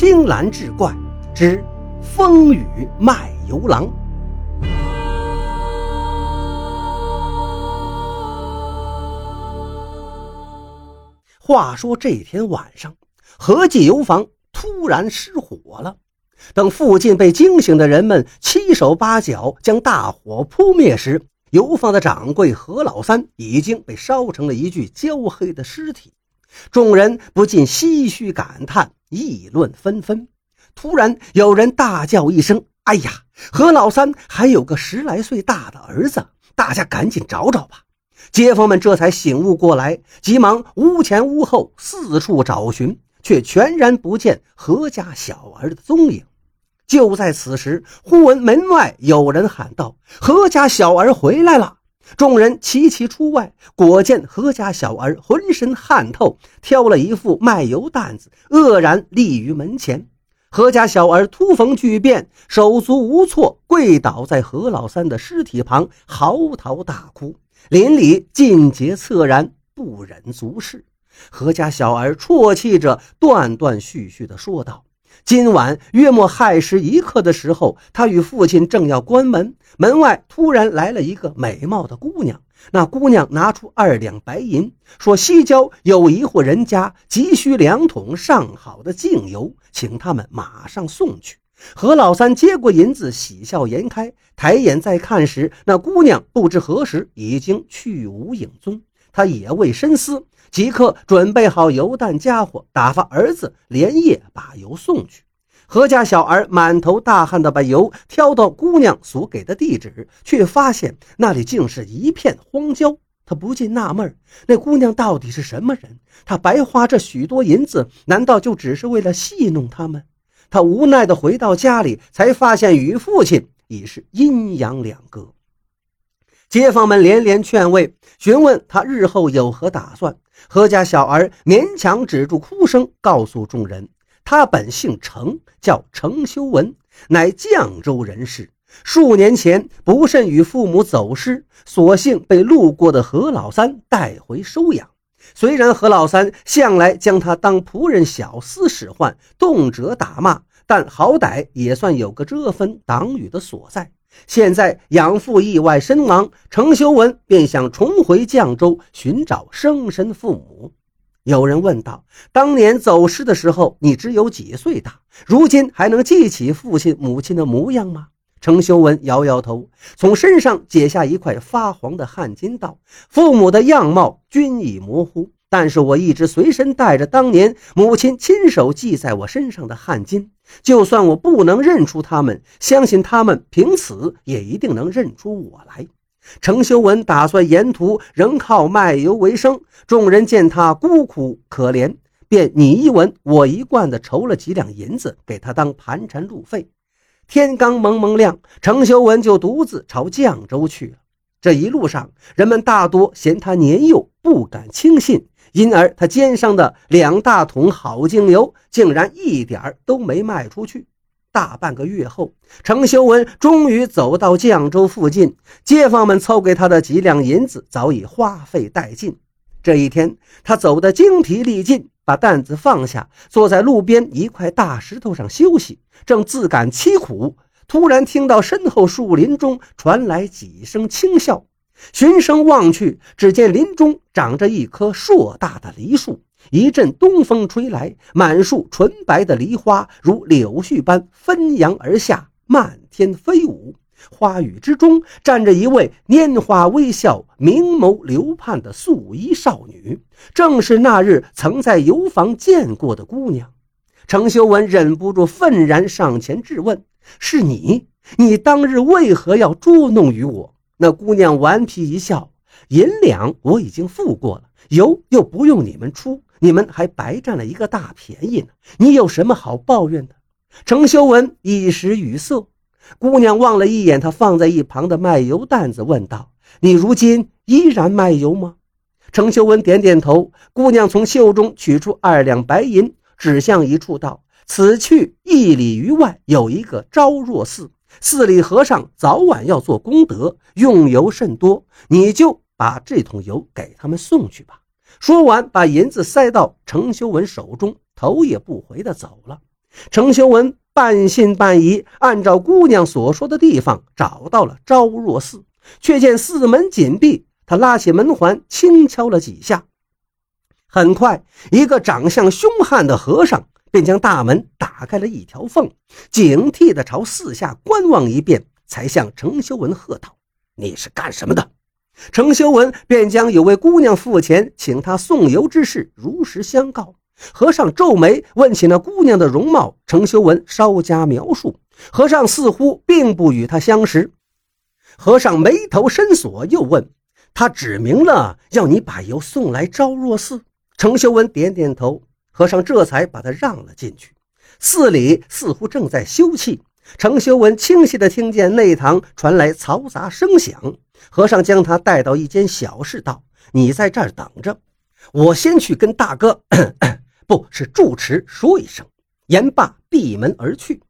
青蓝志怪之风雨卖油郎。话说这天晚上，合记油坊突然失火了。等附近被惊醒的人们七手八脚将大火扑灭时，油坊的掌柜何老三已经被烧成了一具焦黑的尸体。众人不禁唏嘘感叹，议论纷纷。突然，有人大叫一声：“哎呀！何老三还有个十来岁大的儿子，大家赶紧找找吧！”街坊们这才醒悟过来，急忙屋前屋后四处找寻，却全然不见何家小儿的踪影。就在此时，忽闻门外有人喊道：“何家小儿回来了！”众人齐齐出外，果见何家小儿浑身汗透，挑了一副卖油担子，愕然立于门前。何家小儿突逢巨变，手足无措，跪倒在何老三的尸体旁，嚎啕大哭，邻里尽皆恻然，不忍足视。何家小儿啜泣着，断断续续地说道。今晚约莫亥时一刻的时候，他与父亲正要关门，门外突然来了一个美貌的姑娘。那姑娘拿出二两白银，说西郊有一户人家急需两桶上好的净油，请他们马上送去。何老三接过银子，喜笑颜开，抬眼再看时，那姑娘不知何时已经去无影踪。他也未深思。即刻准备好油弹家伙，打发儿子连夜把油送去。何家小儿满头大汗地把油挑到姑娘所给的地址，却发现那里竟是一片荒郊。他不禁纳闷：那姑娘到底是什么人？他白花这许多银子，难道就只是为了戏弄他们？他无奈地回到家里，才发现与父亲已是阴阳两隔。街坊们连连劝慰，询问他日后有何打算。何家小儿勉强止住哭声，告诉众人：他本姓程，叫程修文，乃绛州人士。数年前不慎与父母走失，所幸被路过的何老三带回收养。虽然何老三向来将他当仆人、小厮使唤，动辄打骂，但好歹也算有个遮风挡雨的所在。现在养父意外身亡，程修文便想重回绛州寻找生身父母。有人问道：“当年走失的时候，你只有几岁大？如今还能记起父亲母亲的模样吗？”程修文摇摇头，从身上解下一块发黄的汗巾，道：“父母的样貌均已模糊。”但是我一直随身带着当年母亲亲手系在我身上的汗巾，就算我不能认出他们，相信他们凭此也一定能认出我来。程修文打算沿途仍靠卖油为生，众人见他孤苦可怜，便你一文我一贯的筹了几两银子给他当盘缠路费。天刚蒙蒙亮，程修文就独自朝绛州去了。这一路上，人们大多嫌他年幼，不敢轻信。因而，他肩上的两大桶好精油竟然一点都没卖出去。大半个月后，程修文终于走到绛州附近，街坊们凑给他的几两银子早已花费殆尽。这一天，他走得精疲力尽，把担子放下，坐在路边一块大石头上休息，正自感凄苦，突然听到身后树林中传来几声轻笑。循声望去，只见林中长着一棵硕大的梨树。一阵东风吹来，满树纯白的梨花如柳絮般纷扬而下，漫天飞舞。花雨之中站着一位拈花微笑、明眸流盼的素衣少女，正是那日曾在油坊见过的姑娘。程修文忍不住愤然上前质问：“是你？你当日为何要捉弄于我？”那姑娘顽皮一笑：“银两我已经付过了，油又不用你们出，你们还白占了一个大便宜呢。你有什么好抱怨的？”程修文一时语塞。姑娘望了一眼他放在一旁的卖油担子，问道：“你如今依然卖油吗？”程修文点点头。姑娘从袖中取出二两白银，指向一处道：“此去一里余外有一个昭若寺。”寺里和尚早晚要做功德，用油甚多，你就把这桶油给他们送去吧。说完，把银子塞到程修文手中，头也不回的走了。程修文半信半疑，按照姑娘所说的地方找到了昭若寺，却见寺门紧闭。他拉起门环，轻敲了几下，很快，一个长相凶悍的和尚便将大门打开了一条缝，警惕地朝四下观望一遍，才向程修文喝道：“你是干什么的？”程修文便将有位姑娘付钱请他送油之事如实相告。和尚皱眉问起那姑娘的容貌，程修文稍加描述。和尚似乎并不与他相识。和尚眉头深锁，又问。他指明了要你把油送来昭若寺。程修文点点头，和尚这才把他让了进去。寺里似乎正在休憩，程修文清晰地听见内堂传来嘈杂声响。和尚将他带到一间小室，道：“你在这儿等着，我先去跟大哥，不是住持说一声。”言罢，闭门而去。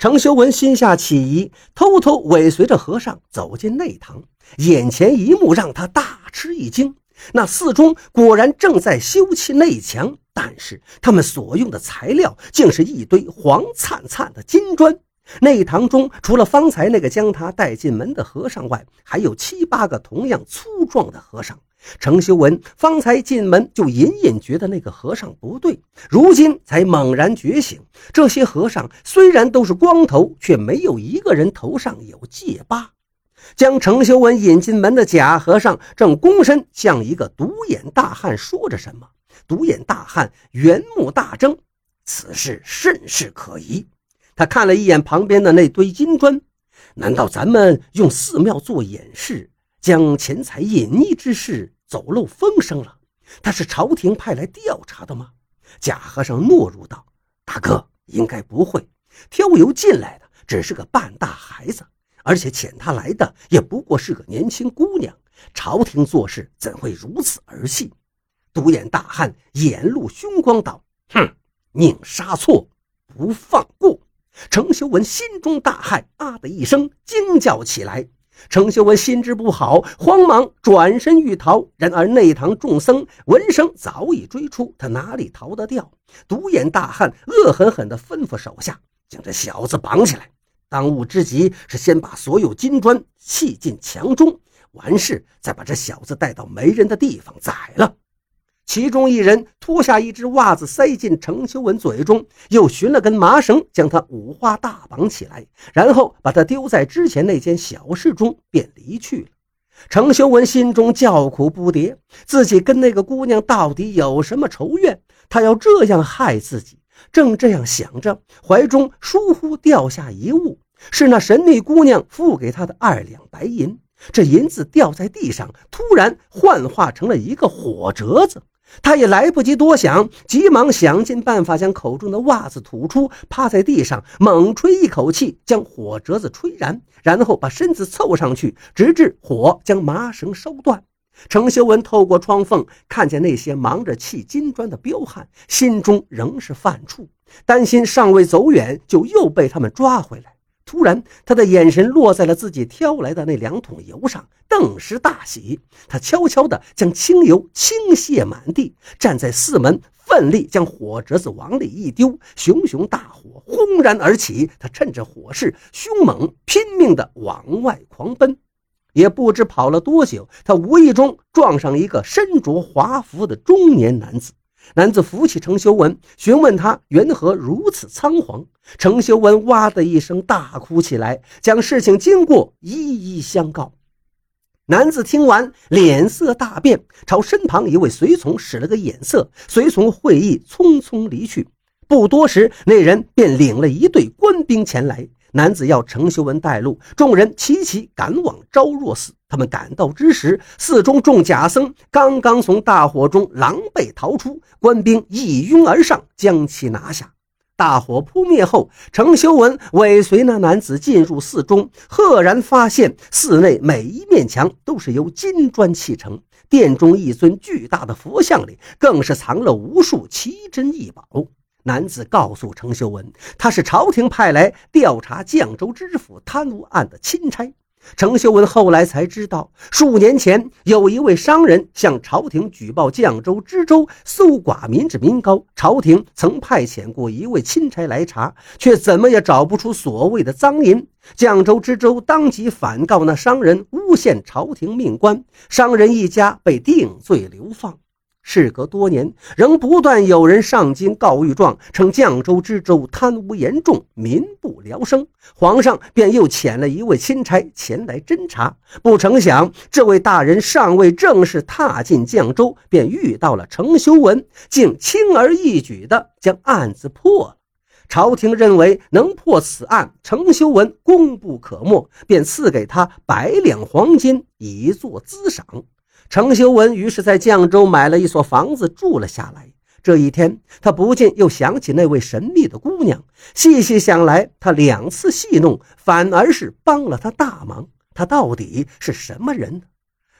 程修文心下起疑，偷偷尾随着和尚走进内堂。眼前一幕让他大吃一惊，那寺中果然正在修葺内墙，但是他们所用的材料竟是一堆黄灿灿的金砖。内堂中除了方才那个将他带进门的和尚外，还有七八个同样粗壮的和尚。程修文方才进门就隐隐觉得那个和尚不对，如今才猛然觉醒。这些和尚虽然都是光头，却没有一个人头上有戒疤。将程修文引进门的假和尚正躬身向一个独眼大汉说着什么。独眼大汉圆目大睁，此事甚是可疑。他看了一眼旁边的那堆金砖，难道咱们用寺庙做掩饰，将钱财隐匿之事走漏风声了？他是朝廷派来调查的吗？假和尚懦弱道：“大哥，应该不会，挑油进来的只是个半大孩子。”而且遣他来的也不过是个年轻姑娘，朝廷做事怎会如此儿戏？独眼大汉眼露凶光道：“哼，宁杀错，不放过。”程修文心中大骇，啊的一声惊叫起来。程修文心知不好，慌忙转身欲逃，然而内堂众僧闻声早已追出，他哪里逃得掉？独眼大汉恶狠狠地吩咐手下将这小子绑起来。当务之急是先把所有金砖砌进墙中，完事再把这小子带到没人的地方宰了。其中一人脱下一只袜子塞进程修文嘴中，又寻了根麻绳将他五花大绑起来，然后把他丢在之前那间小室中，便离去了。程修文心中叫苦不迭，自己跟那个姑娘到底有什么仇怨？他要这样害自己？正这样想着，怀中疏忽掉下一物，是那神秘姑娘付给他的二两白银。这银子掉在地上，突然幻化成了一个火折子。他也来不及多想，急忙想尽办法将口中的袜子吐出，趴在地上猛吹一口气，将火折子吹燃，然后把身子凑上去，直至火将麻绳烧断。程修文透过窗缝看见那些忙着砌金砖的彪悍，心中仍是犯怵，担心尚未走远就又被他们抓回来。突然，他的眼神落在了自己挑来的那两桶油上，顿时大喜。他悄悄地将清油倾泻满地，站在四门，奋力将火折子往里一丢，熊熊大火轰然而起。他趁着火势凶猛，拼命地往外狂奔。也不知跑了多久，他无意中撞上一个身着华服的中年男子。男子扶起程修文，询问他缘何如此仓皇。程修文哇的一声大哭起来，将事情经过一一相告。男子听完，脸色大变，朝身旁一位随从使了个眼色，随从会意，匆匆离去。不多时，那人便领了一队官兵前来。男子要程修文带路，众人齐齐赶往昭若寺。他们赶到之时，寺中众假僧刚刚从大火中狼狈逃出，官兵一拥而上，将其拿下。大火扑灭后，程修文尾随那男子进入寺中，赫然发现寺内每一面墙都是由金砖砌成，殿中一尊巨大的佛像里更是藏了无数奇珍异宝。男子告诉程修文，他是朝廷派来调查绛州知府贪污案的钦差。程修文后来才知道，数年前有一位商人向朝廷举报绛州知州搜刮民脂民膏，朝廷曾派遣过一位钦差来查，却怎么也找不出所谓的赃银。绛州知州当即反告那商人诬陷朝廷命官，商人一家被定罪流放。事隔多年，仍不断有人上京告御状，称绛州知州贪污严重，民不聊生。皇上便又遣了一位钦差前来侦查。不成想，这位大人尚未正式踏进绛州，便遇到了程修文，竟轻而易举地将案子破了。朝廷认为能破此案，程修文功不可没，便赐给他百两黄金以作资赏。程修文于是，在绛州买了一所房子住了下来。这一天，他不禁又想起那位神秘的姑娘。细细想来，他两次戏弄，反而是帮了他大忙。他到底是什么人呢？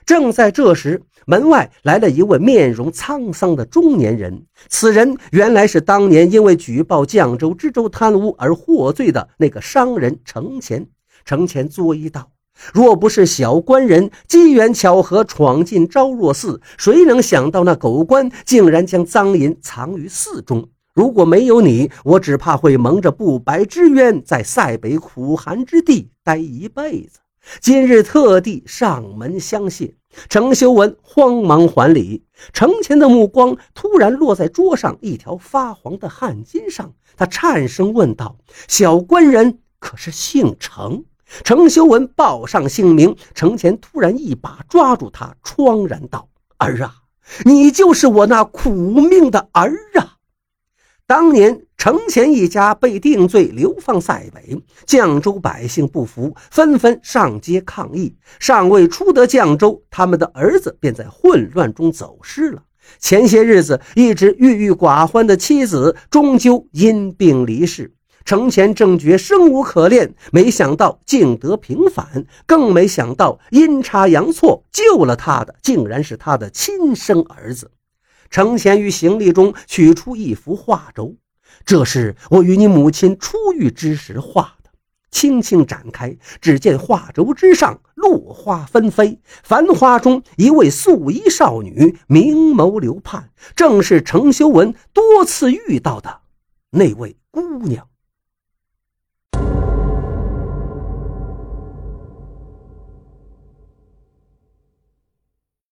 正在这时，门外来了一位面容沧桑的中年人。此人原来是当年因为举报绛州知州贪污而获罪的那个商人程前。程前作揖道。若不是小官人机缘巧合闯进昭若寺，谁能想到那狗官竟然将赃银藏于寺中？如果没有你，我只怕会蒙着不白之冤，在塞北苦寒之地待一辈子。今日特地上门相谢。程修文慌忙还礼，程前的目光突然落在桌上一条发黄的汗巾上，他颤声问道：“小官人可是姓程？”程修文报上姓名，程前突然一把抓住他，怆然道：“儿啊，你就是我那苦命的儿啊！”当年程前一家被定罪，流放塞北，绛州百姓不服，纷纷上街抗议。尚未出得绛州，他们的儿子便在混乱中走失了。前些日子，一直郁郁寡欢的妻子，终究因病离世。程前正觉生无可恋，没想到竟得平反，更没想到阴差阳错救了他的，竟然是他的亲生儿子。程前于行李中取出一幅画轴，这是我与你母亲初遇之时画的。轻轻展开，只见画轴之上落花纷飞，繁花中一位素衣少女，明眸流盼，正是程修文多次遇到的那位姑娘。